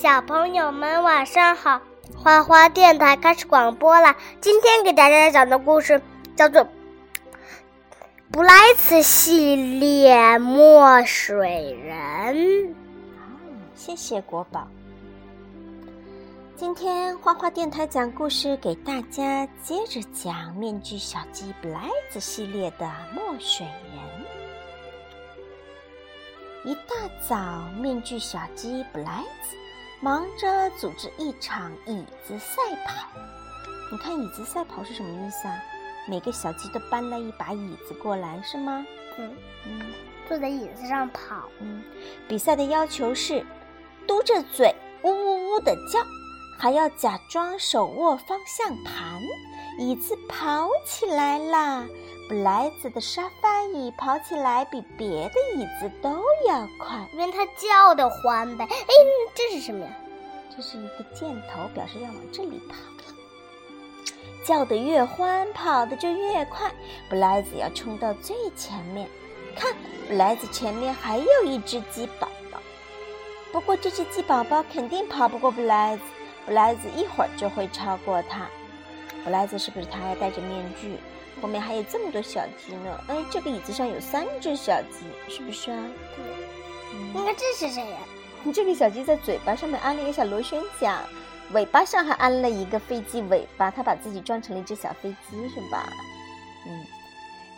小朋友们晚上好，花花电台开始广播了。今天给大家讲的故事叫做《布莱茨系列墨水人》。谢谢国宝。今天花花电台讲故事给大家，接着讲《面具小鸡布莱兹》系列的墨水人。一大早，面具小鸡布莱兹忙着组织一场椅子赛跑。你看，椅子赛跑是什么意思啊？每个小鸡都搬了一把椅子过来，是吗？嗯嗯，坐在椅子上跑。嗯，比赛的要求是嘟着嘴，呜呜呜的叫。还要假装手握方向盘，椅子跑起来啦！布莱兹的沙发椅跑起来比别的椅子都要快，因为它叫的欢呗。哎，这是什么呀？这是一个箭头，表示要往这里跑。叫得越欢，跑的就越快。布莱兹要冲到最前面。看，布莱兹前面还有一只鸡宝宝，不过这只鸡宝宝肯定跑不过布莱兹。布莱兹一会儿就会超过他。布莱兹是不是他还戴着面具？后面还有这么多小鸡呢。哎，这个椅子上有三只小鸡，是不是啊？对。应该这是谁呀？这个小鸡在嘴巴上面安了一个小螺旋桨，尾巴上还安了一个飞机尾巴，它把自己装成了一只小飞机，是吧？嗯。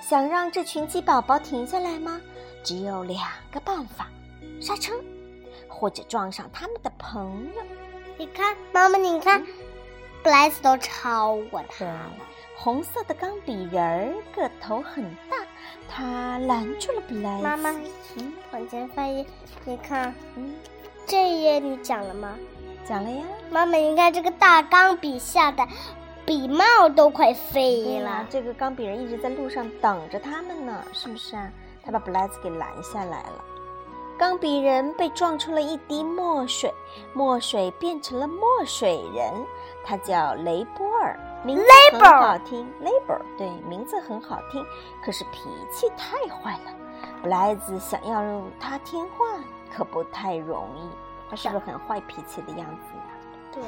想让这群鸡宝宝停下来吗？只有两个办法：刹车，或者撞上他们的朋友。你看，妈妈，你看，布莱斯都超过他了。红色的钢笔人儿个头很大，他拦住了布莱斯。妈妈，嗯，往前翻页，你看，嗯，这一页你讲了吗？讲了呀。妈妈，你看这个大钢笔下的笔帽都快飞了。这个钢笔人一直在路上等着他们呢，是不是啊？他把布莱斯给拦下来了。钢笔人被撞出了一滴墨水，墨水变成了墨水人，他叫雷波尔，名字很好听。雷波尔，对，名字很好听，可是脾气太坏了。布莱兹想要让他听话，可不太容易。他是不是很坏脾气的样子呀？对。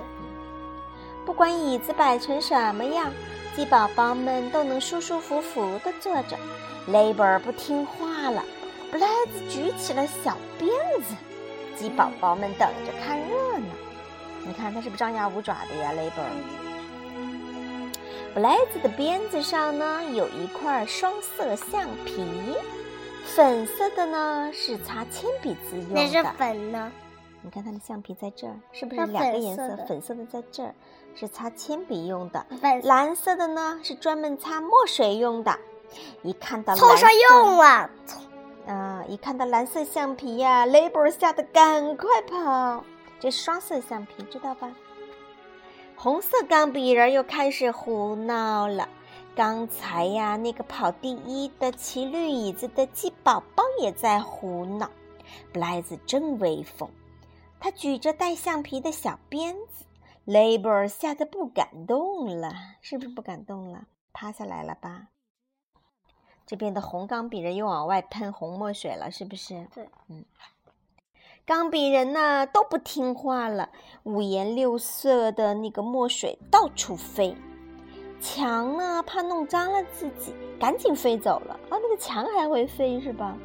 不管椅子摆成什么样，鸡宝宝们都能舒舒服服地坐着。雷波尔不听话了。布莱兹举起了小鞭子，鸡宝宝们等着看热闹。你看它是不是张牙舞爪的呀？，Labor？布莱兹的鞭子上呢有一块双色橡皮，粉色的呢是擦铅笔字用的。那是粉呢？你看它的橡皮在这儿，是不是两个颜色？粉色的在这儿是擦铅笔用的，蓝色的呢是专门擦墨水用的。一看到凑上用了。啊！一看到蓝色橡皮呀，，Labor 吓得赶快跑。这是双色橡皮，知道吧？红色钢笔人又开始胡闹了。刚才呀，那个跑第一的骑绿椅子的鸡宝宝也在胡闹。布莱兹真威风，他举着带橡皮的小鞭子。，Labor 吓得不敢动了，是不是不敢动了？趴下来了吧？这边的红钢笔人又往外喷红墨水了，是不是？对，嗯，钢笔人呢都不听话了，五颜六色的那个墨水到处飞，墙呢怕弄脏了自己，赶紧飞走了。哦，那个墙还会飞是吧？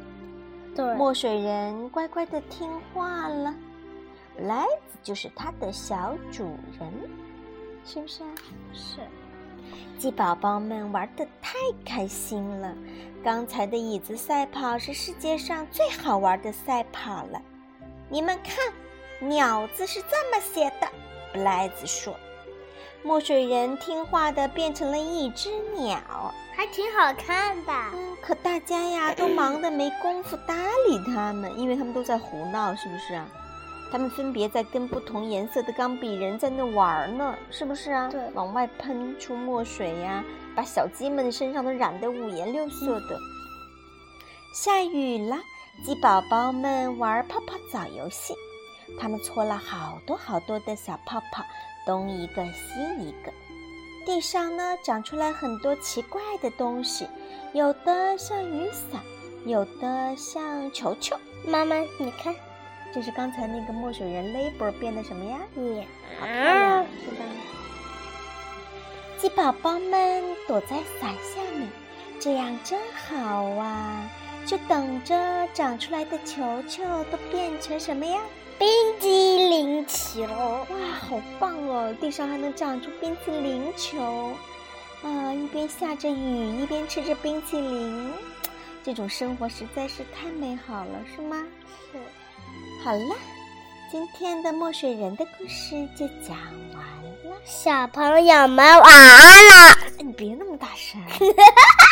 对，墨水人乖乖的听话了，莱子就是他的小主人，是不是啊？是。鸡宝宝们玩的太开心了，刚才的椅子赛跑是世界上最好玩的赛跑了。你们看，“鸟”字是这么写的。布莱兹说：“墨水人听话的变成了一只鸟，还挺好看的。”嗯，可大家呀都忙得没工夫搭理他们，因为他们都在胡闹，是不是啊？他们分别在跟不同颜色的钢笔人在那玩呢，是不是啊？对，往外喷出墨水呀，把小鸡们身上都染得五颜六色的。下雨了，鸡宝宝们玩泡泡澡游戏，他们搓了好多好多的小泡泡，东一个西一个。地上呢长出来很多奇怪的东西，有的像雨伞，有的像球球。妈妈，你看。这是刚才那个墨水人 Labor 变的什么呀？鸟，好漂亮，是吧？鸡宝宝们躲在伞下面，这样真好啊！就等着长出来的球球都变成什么呀？冰激凌球！哇，好棒哦！地上还能长出冰淇淋球，啊，一边下着雨，一边吃着冰淇淋，这种生活实在是太美好了，是吗？是。好了，今天的墨水人的故事就讲完了。小朋友们晚安了。你别那么大声。